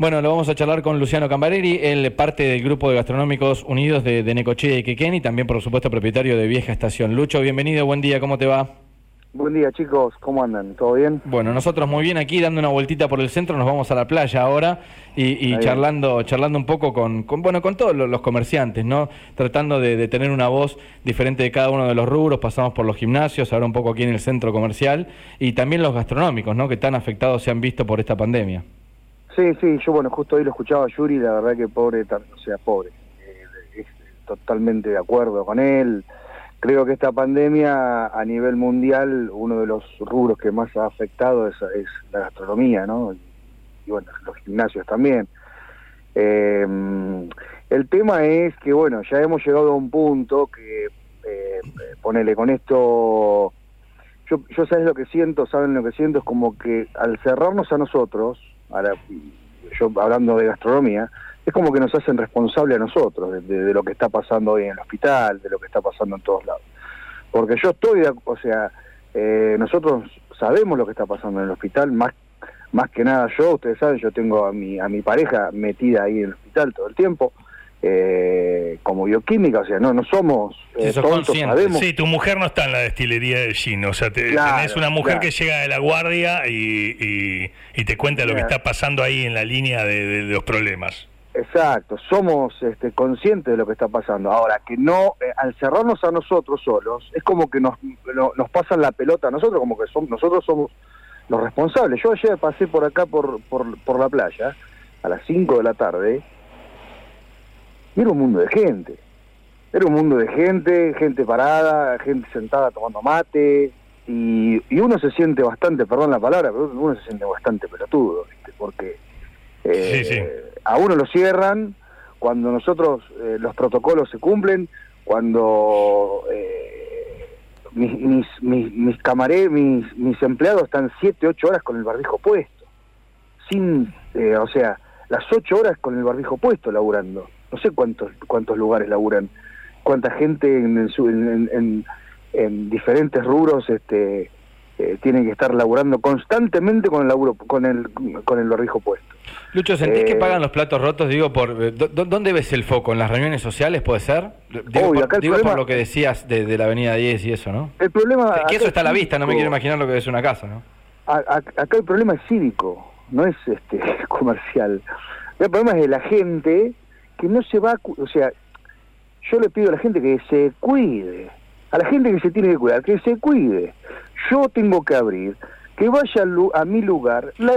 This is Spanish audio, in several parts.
Bueno, lo vamos a charlar con Luciano Cambareri, él parte del grupo de gastronómicos unidos de, de Necochea y Quequén y también, por supuesto, propietario de Vieja Estación. Lucho, bienvenido, buen día, ¿cómo te va? Buen día chicos, ¿cómo andan? ¿Todo bien? Bueno, nosotros muy bien aquí dando una vueltita por el centro, nos vamos a la playa ahora y, y charlando, charlando un poco con, con, bueno, con todos los, comerciantes, ¿no? Tratando de, de, tener una voz diferente de cada uno de los rubros, pasamos por los gimnasios, ahora un poco aquí en el centro comercial y también los gastronómicos, ¿no? Que tan afectados se han visto por esta pandemia. Sí, sí, yo bueno, justo hoy lo escuchaba a Yuri, la verdad que pobre, o sea, pobre, eh, totalmente de acuerdo con él creo que esta pandemia a nivel mundial, uno de los rubros que más ha afectado es, la gastronomía, ¿no? Y, bueno, los gimnasios también. Eh, el tema es que, bueno, ya hemos llegado a un punto que, eh, ponele con esto, yo, yo sabes lo que siento, saben lo que siento, es como que al cerrarnos a nosotros, ahora, yo hablando de gastronomía, es como que nos hacen responsable a nosotros de, lo que está pasando hoy en el hospital, de lo que está pasando en todos lados. Porque yo estoy, o sea, eh, nosotros sabemos lo que está pasando en el hospital, más más que nada yo, ustedes saben, yo tengo a mi, a mi pareja metida ahí en el hospital todo el tiempo, eh, como bioquímica, o sea, no no somos eh, tontos, sabemos. Sí, tu mujer no está en la destilería de Gin, o sea, te, tenés una mujer que llega de la guardia y, y, te cuenta lo que está pasando ahí en la línea de los problemas. Exacto, somos este, conscientes de lo que está pasando. Ahora, que no, eh, al cerrarnos a nosotros solos, es como que nos, nos pasan la pelota a nosotros, como que somos, nosotros somos los responsables. Yo ayer pasé por acá, por, por, por la playa, a las 5 de la tarde, y era un mundo de gente. Era un mundo de gente, gente parada, gente sentada tomando mate, y, y uno se siente bastante, perdón la palabra, pero uno se siente bastante pelotudo, ¿viste? porque eh, a uno lo cierran cuando nosotros eh, los protocolos se cumplen, cuando eh, mis, mis, mis, mis, mis, empleados están 7, 8 horas con el barbijo puesto. Sin, o sea, las 8 horas con el barbijo puesto laburando. No sé cuántos cuántos lugares laburan, cuánta gente en, en, en, en diferentes rubros este, tienen que estar laburando constantemente con el laburo, con el, con el barbijo puesto. Lucho, ¿sentís que eh, pagan los platos rotos? Digo, por eh, ¿dónde ves el foco? ¿En las reuniones sociales puede ser? Digo, por, lo que decías de, la Avenida 10 y eso, ¿no? El problema... Que eso está a la vista, no me quiero imaginar lo que es una casa, ¿no? acá el problema es cívico, no es este comercial. El problema es de la gente que no se va... O sea, yo le pido a la gente que se cuide, a la gente que se tiene que cuidar, que se cuide. Yo tengo que abrir que vaya a mi lugar la,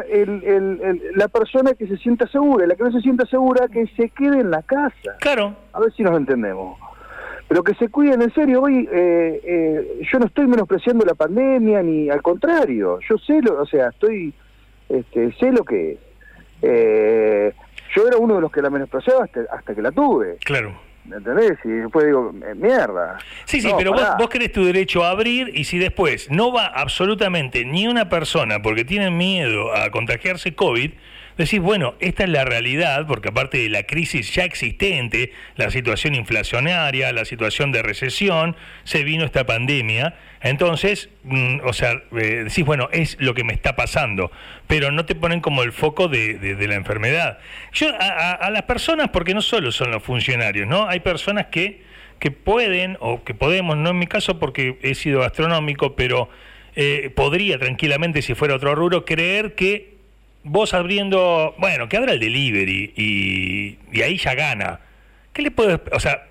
la persona que se sienta segura, y la que no se sienta segura, que se quede en la casa. Claro. A ver si nos entendemos. Pero que se cuiden en serio. Hoy eh, eh, yo no estoy menospreciando la pandemia, ni al contrario. Yo sé lo, o sea, estoy, este, sé lo que es. Eh, yo era uno de los que la menospreciaba hasta, hasta que la tuve. Claro. ¿Me entendés? Y después digo, mierda. Sí, sí, pero vos, vos, querés tu derecho a abrir y si después no va absolutamente ni una persona porque tienen miedo a contagiarse COVID, decís, bueno, esta es la realidad, porque aparte de la crisis ya existente, la situación inflacionaria, la situación de recesión, se vino esta pandemia. Entonces, mm, o sea, eh, decís, bueno, es lo que me está pasando, pero no te ponen como el foco de, la enfermedad. Yo, a, las personas, porque no solo son los funcionarios, ¿no? Hay personas que, que pueden, o que podemos, no en mi caso porque he sido gastronómico, pero eh, podría tranquilamente, si fuera otro rubro, creer que vos abriendo, bueno, que abra el delivery y, ahí ya gana. ¿Qué le puedes, o sea,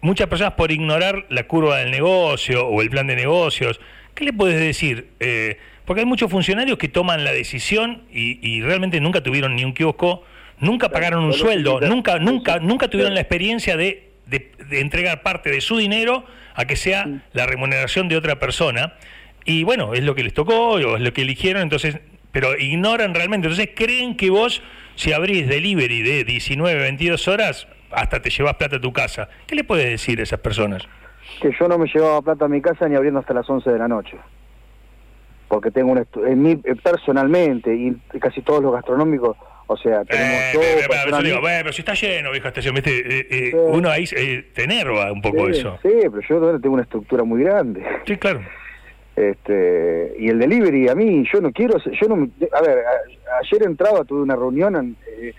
muchas personas por ignorar la curva del negocio o el plan de negocios, ¿qué le puedes decir? Eh, porque hay muchos funcionarios que toman la decisión y, realmente nunca tuvieron ni un kiosco, nunca pagaron un sueldo, nunca, nunca, nunca tuvieron la experiencia de, de, de entregar parte de su dinero a que sea la remuneración de otra persona. Y bueno, es lo que les tocó, o es lo que eligieron, entonces pero ignoran realmente. Entonces creen que vos, si abrís delivery de 19, 22 horas, hasta te llevas plata a tu casa. ¿Qué le puedes decir a esas personas? Que yo no me llevaba plata a mi casa ni abriendo hasta las 11 de la noche. Porque tengo un en mí, eh, personalmente, y casi todos los gastronómicos, o sea, tenemos eh, todo. Pero, pero, si está lleno, vieja estación, ¿viste? Eh, uno ahí te enerva un poco eso. Sí, pero yo tengo una estructura muy grande. Sí, claro. Este, y el delivery, a mí, yo no quiero, yo no, a ver, ayer entraba, tuve una reunión, eh,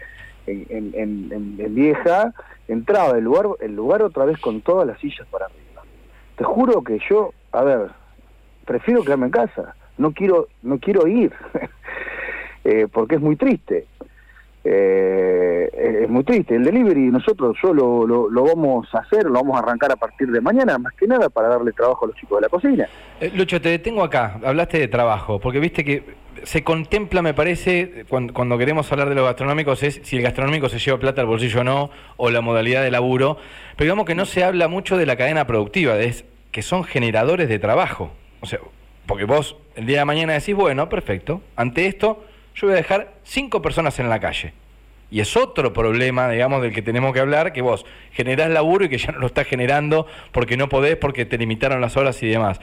en, en, Vieja, entraba el lugar, el lugar otra vez con todas las sillas para arriba. Te juro que yo, a ver, prefiero quedarme en casa, no quiero, no quiero ir, eh, porque es muy triste. Eh, es muy triste. El delivery nosotros solo lo, vamos a hacer, lo vamos a arrancar a partir de mañana, más que nada para darle trabajo a los chicos de la cocina. Eh, Lucho, te detengo acá, hablaste de trabajo, porque viste que se contempla, me parece, cuando, queremos hablar de los gastronómicos, es si el gastronómico se lleva plata al bolsillo o no, o la modalidad de laburo, pero digamos que no se habla mucho de la cadena productiva, de que son generadores de trabajo. O sea, porque vos el día de mañana decís, bueno, perfecto, ante esto yo voy a dejar cinco personas en la calle. Y es otro problema, digamos, del que tenemos que hablar, que vos generás laburo y que ya no lo estás generando porque no podés, porque te limitaron las horas y demás.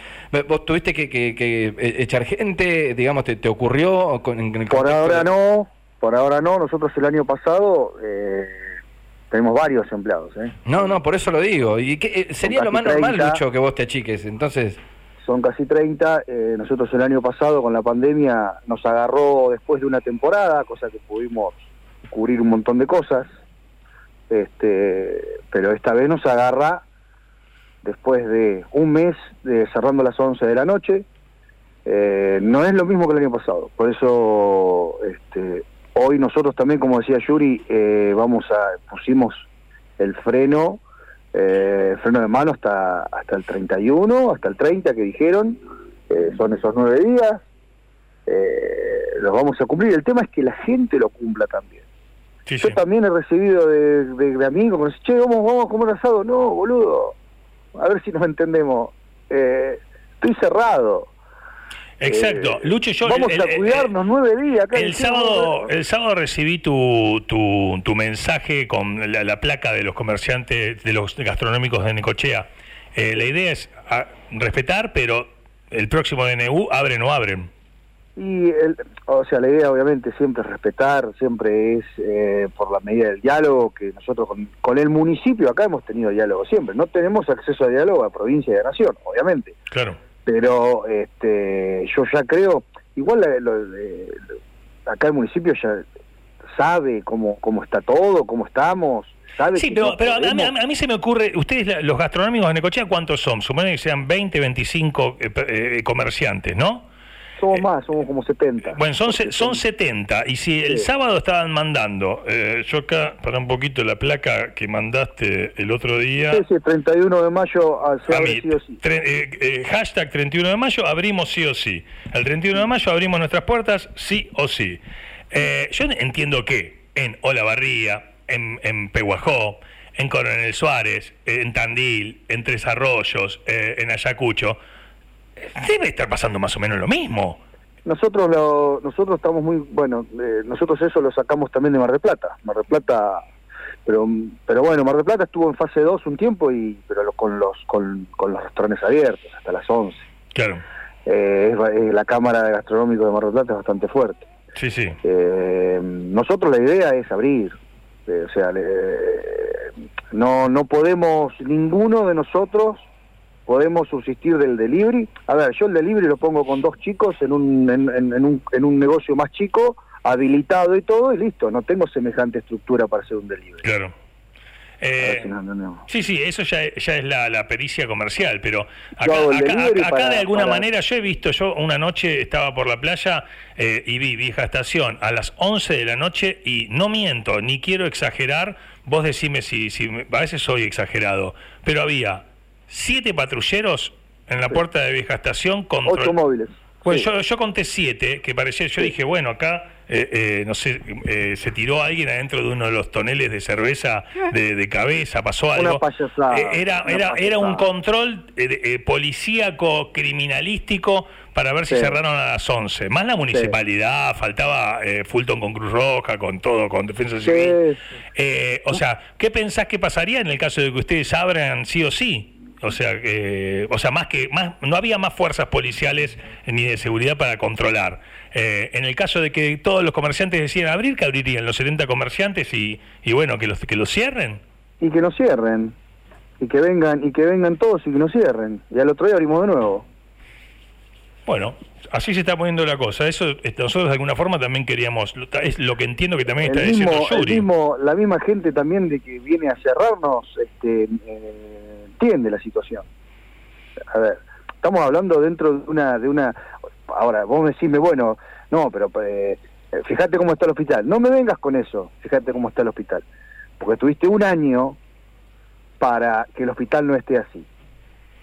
¿Vos tuviste que, eh, echar gente, digamos, te, ocurrió? por ahora no, por ahora no. Nosotros el año pasado eh, tenemos varios empleados. ¿eh? No, no, por eso lo digo. y que, Sería lo más normal, Lucho, que vos te achiques. Entonces son casi 30. Eh, nosotros el año pasado con la pandemia nos agarró después de una temporada, cosa que pudimos cubrir un montón de cosas, este, pero esta vez nos agarra después de un mes de cerrando las 11 de la noche. Eh, no es lo mismo que el año pasado, por eso este, hoy nosotros también, como decía Yuri, eh, vamos a pusimos el freno eh, freno de mano hasta hasta el 31, hasta el 30 que dijeron, son esos nueve días, los vamos a cumplir. El tema es que la gente lo cumpla también. Yo también he recibido de, de, amigos que me dicen, che, vamos, vamos a comer asado. No, boludo, a ver si nos entendemos. Eh, estoy cerrado. Exacto. Eh, Lucho, yo... Vamos a cuidarnos nueve días. Acá el, sábado, el sábado recibí tu, tu, tu mensaje con la, placa de los comerciantes, de los gastronómicos de Necochea. Eh, la idea es ah, respetar, pero el próximo DNU abren o abren. Y, el, o sea, la idea obviamente siempre es respetar, siempre es eh, por la medida del diálogo, que nosotros con, con, el municipio acá hemos tenido diálogo siempre. No tenemos acceso a diálogo a provincia y a nación, obviamente. Claro pero este, yo ya creo, igual acá el municipio ya sabe cómo, cómo está todo, cómo estamos. Sabe sí, pero, pero a, mí, se me ocurre, ustedes los gastronómicos de Necochea, ¿cuántos son? Suponen que sean 20, 25 eh, eh, comerciantes, ¿no? Somos más, somos como 70. Bueno, son, son 70. Y si el sábado estaban mandando, eh, yo acá, para un poquito la placa que mandaste el otro día. Sí, sí, 31 de mayo se abre sí o sí. Eh, eh, hashtag 31 de mayo, abrimos sí o sí. El 31 de mayo abrimos nuestras puertas sí o sí. yo entiendo que en Olavarría, en, en Pehuajó, en Coronel Suárez, en Tandil, en Tres Arroyos, en Ayacucho, debe estar pasando más o menos lo mismo. Nosotros lo, nosotros estamos muy, bueno, eh, nosotros eso lo sacamos también de Mar del Plata. Mar del Plata, pero pero bueno, Mar del Plata estuvo en fase 2 un tiempo, y pero con los con, los restaurantes abiertos hasta las 11. Claro. Eh, la Cámara de Gastronómico de Mar del Plata es bastante fuerte. Sí, sí. Eh, nosotros la idea es abrir. o sea, no, no podemos, ninguno de nosotros podemos subsistir del delivery. A ver, yo el delivery lo pongo con dos chicos en un, en, un, en un negocio más chico, habilitado y todo, y listo, no tengo semejante estructura para hacer un delivery. Claro. Eh, sí, sí, eso ya, ya es la, pericia comercial, pero acá, de alguna manera yo he visto, yo una noche estaba por la playa eh, y vi vieja estación a las 11 de la noche y no miento, ni quiero exagerar, vos decime si, si a veces soy exagerado, pero había siete patrulleros en la puerta de vieja estación con ocho móviles. Bueno, yo, yo conté siete, que parecía, yo dije, bueno, acá, eh, eh, no sé, eh, se tiró alguien adentro de uno de los toneles de cerveza de, cabeza, pasó algo. era, era, era un control policíaco, criminalístico, para ver si cerraron a las 11. Más la municipalidad, faltaba Fulton con Cruz Roja, con todo, con Defensa Civil. o sea, ¿qué pensás que pasaría en el caso de que ustedes abran sí o sí? O sea, eh, o sea, más que más, no había más fuerzas policiales ni de seguridad para controlar. Eh, en el caso de que todos los comerciantes decían abrir, que abrirían los 70 comerciantes y, y bueno, que los que los cierren. Y que nos cierren. Y que vengan y que vengan todos y que nos cierren. Y al otro día abrimos de nuevo. Bueno, así se está poniendo la cosa. Eso nosotros de alguna forma también queríamos, es lo que entiendo que también está diciendo Yuri. la misma gente también de que viene a cerrarnos este, eh, entiende la situación. A ver, estamos hablando dentro de una, de una, ahora vos me decís, bueno, no, pero eh, fíjate cómo está el hospital. No me vengas con eso, fíjate cómo está el hospital. Porque tuviste un año para que el hospital no esté así.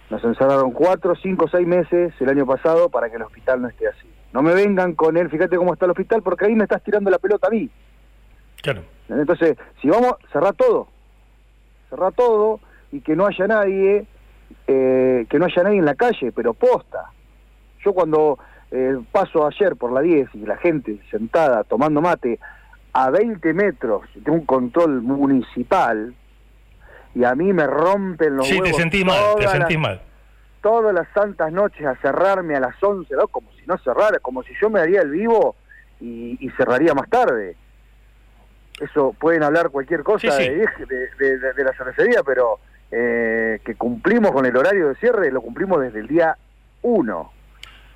Nos encerraron cuatro, cinco, seis meses el año pasado para que el hospital no esté así. No me vengan con él, fíjate cómo está el hospital, porque ahí me estás tirando la pelota a mí. Claro. Entonces, si vamos, cerrar todo. Cerrar todo y que no haya nadie, eh, que no haya nadie en la calle, pero posta. Yo cuando eh, paso ayer por la 10 y la gente sentada tomando mate a 20 metros de un control municipal, y a mí me rompen los sí, te sentí mal, te sentí mal. Todas las santas noches a cerrarme a las 11, ¿no? como si no cerrara, como si yo me haría el vivo y, cerraría más tarde. Eso pueden hablar cualquier cosa De, de, la cervecería, pero eh, que cumplimos con el horario de cierre, lo cumplimos desde el día 1.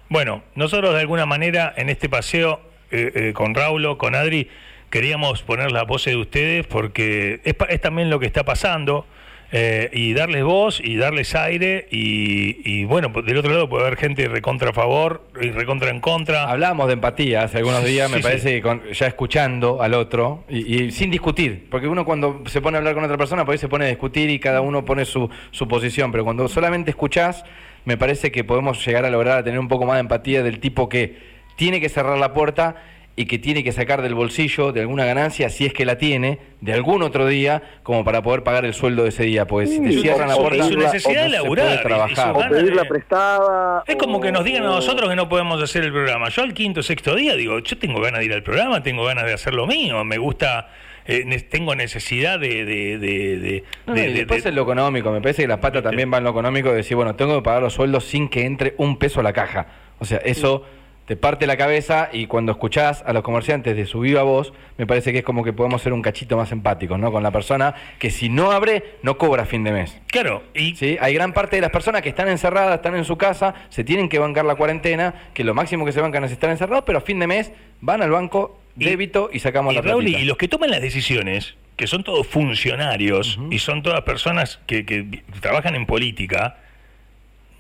Bueno, nosotros de alguna manera en este paseo eh, eh, con Raulo, con Adri, queríamos poner la voz de ustedes porque es, también lo que está pasando. Eh, y darles voz y darles aire y, bueno, pues, del otro lado puede haber gente recontra a favor y recontra en contra. Hablábamos de empatía hace algunos días, me parece que ya escuchando al otro y, sin discutir, porque uno cuando se pone a hablar con otra persona, por ahí se pone a discutir y cada uno pone su, su posición, pero cuando solamente escuchás, me parece que podemos llegar a lograr a tener un poco más de empatía del tipo que tiene que cerrar la puerta y que tiene que sacar del bolsillo de alguna ganancia, si es que la tiene, de algún otro día, como para poder pagar el sueldo de ese día. Pues si te cierran la puerta, su necesidad de laburar, trabajar. O pedirla prestada. Es como que nos digan a nosotros que no podemos hacer el programa. Yo al quinto, sexto día digo, yo tengo ganas de ir al programa, tengo ganas de hacer lo mío, me gusta... Eh, tengo necesidad de... de, de, de, después es lo económico, me parece que las patas también van lo económico, de decir, bueno, tengo que pagar los sueldos sin que entre un peso a la caja. O sea, eso te parte la cabeza y cuando escuchás a los comerciantes de su viva voz, me parece que es como que podemos ser un cachito más empáticos, ¿no? Con la persona que si no abre, no cobra fin de mes. Claro, y... ¿Sí? Hay gran parte de las personas que están encerradas, están en su casa, se tienen que bancar la cuarentena, que lo máximo que se bancan es estar encerrados, pero a fin de mes van al banco, débito y, sacamos la Raúl, Y los que toman las decisiones, que son todos funcionarios y son todas personas que, que trabajan en política,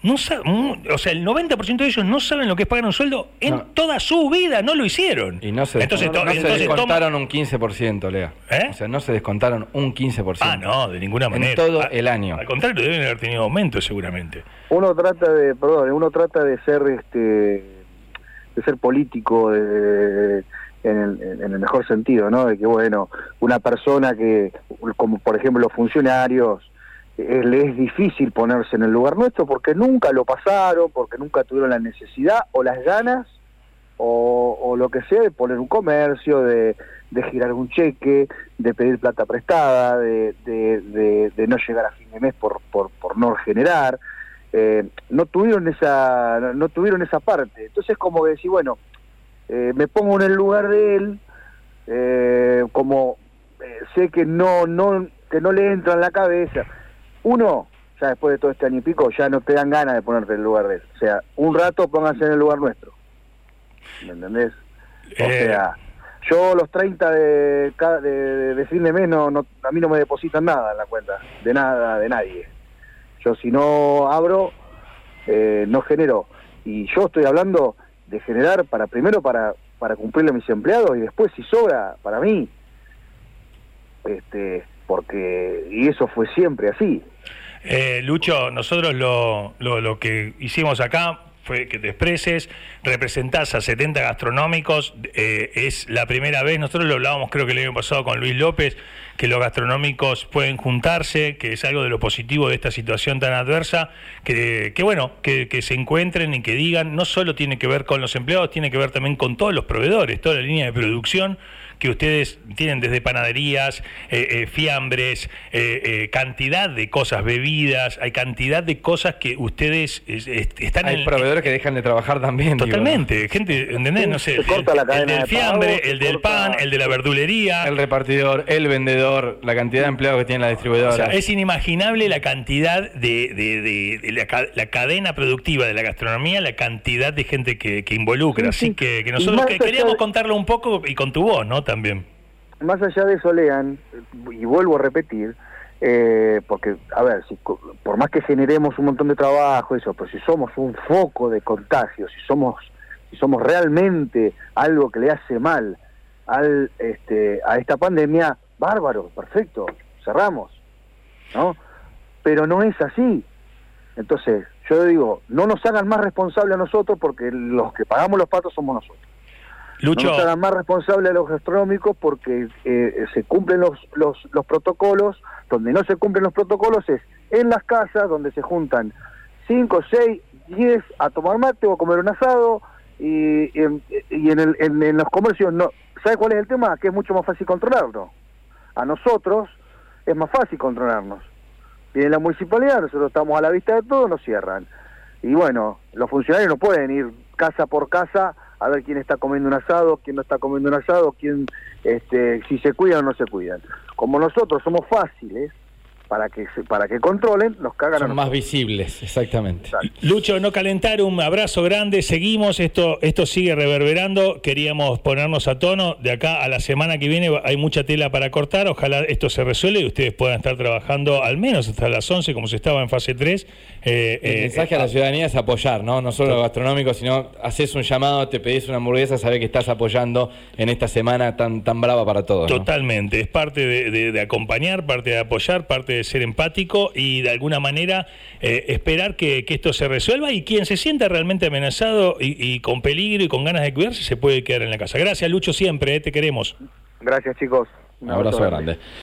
no o sea, el 90% de ellos no saben lo que es pagar un sueldo en toda su vida, no lo hicieron. Y no se, entonces, descontaron un 15%, Lea. ¿Eh? O sea, no se descontaron un 15%. Ah, no, de ninguna manera. En todo ah, el año. Al contrario, deben haber tenido aumento seguramente. Uno trata de, perdón, uno trata de ser este de ser político en, el, en el mejor sentido, ¿no? De que bueno, una persona que como por ejemplo los funcionarios le es difícil ponerse en el lugar nuestro porque nunca lo pasaron, porque nunca tuvieron la necesidad o las ganas o, lo que sea de poner un comercio, de, girar un cheque, de pedir plata prestada, de, no llegar a fin de mes por, no generar. Eh, no tuvieron esa no tuvieron esa parte entonces como decir bueno eh, me pongo en el lugar de él como sé que no no que no le entra en la cabeza uno, ya después de todo este año y pico, ya no te dan ganas de ponerte en el lugar de él. O sea, un rato pónganse en el lugar nuestro. ¿Me entendés? O eh. sea, yo los 30 de, de, de, fin de mes, no, a mí no me depositan nada en la cuenta, de nada, de nadie. Yo si no abro, eh, no genero. Y yo estoy hablando de generar para primero para, para cumplirle a mis empleados y después si sobra para mí. Este, porque y eso fue siempre así. Eh, Lucho, nosotros lo, lo, lo, que hicimos acá fue que te expreses, representás a 70 gastronómicos, eh, es la primera vez, nosotros lo hablábamos creo que el año pasado con Luis López, que los gastronómicos pueden juntarse, que es algo de lo positivo de esta situación tan adversa, que, que bueno, que, que, se encuentren y que digan, no solo tiene que ver con los empleados, tiene que ver también con todos los proveedores, toda la línea de producción, que ustedes tienen desde panaderías, eh, eh, fiambres, eh, cantidad de cosas, bebidas, hay cantidad de cosas que ustedes están hay proveedores que dejan de trabajar también. Totalmente, gente, ¿entendés? No sé, el, del fiambre, el del pan, el de la verdulería. El repartidor, el vendedor, la cantidad de empleados que tiene la distribuidora. es inimaginable la cantidad de, la, cadena productiva de la gastronomía, la cantidad de gente que, involucra. Así que, nosotros queríamos contarlo un poco y con tu voz, ¿no? También. Más allá de eso, Lean, y vuelvo a repetir, eh, porque, a ver, si, por más que generemos un montón de trabajo, eso, pero si somos un foco de contagio, si somos, somos realmente algo que le hace mal al, este, a esta pandemia, bárbaro, perfecto, cerramos, ¿no? Pero no es así. Entonces, yo digo, no nos hagan más responsables a nosotros porque los que pagamos los patos somos nosotros. Lucho. No más responsables a los gastronómicos porque eh, se cumplen los, los, los protocolos, donde no se cumplen los protocolos es en las casas donde se juntan 5, 6, 10 a tomar mate o a comer un asado y, y, en, el, en, los comercios no. ¿Sabe cuál es el tema? Que es mucho más fácil controlarlo. A nosotros es más fácil controlarnos. Viene la municipalidad, nosotros estamos a la vista de todo, nos cierran. Y bueno, los funcionarios no pueden ir casa por casa a ver quién está comiendo un asado, quién no está comiendo un asado, quién, este, si se cuidan o no se cuidan. Como nosotros somos fáciles, para que para que controlen, nos cagan Son más visibles, exactamente. Lucho, no calentar, un abrazo grande, seguimos, esto, esto sigue reverberando, queríamos ponernos a tono, de acá a la semana que viene hay mucha tela para cortar, ojalá esto se resuelva y ustedes puedan estar trabajando al menos hasta las 11 como se estaba en fase 3. Eh, El eh, mensaje a la ciudadanía es apoyar, ¿no? No solo lo gastronómico, sino haces un llamado, te pedís una hamburguesa, sabes que estás apoyando en esta semana tan, tan brava para todos. Totalmente, es parte de, de acompañar, parte de apoyar, parte de ser empático y de alguna manera eh, esperar que, esto se resuelva y quien se sienta realmente amenazado y, con peligro y con ganas de cuidarse se puede quedar en la casa. Gracias Lucho siempre, eh, te queremos. Gracias chicos. Un abrazo, grande.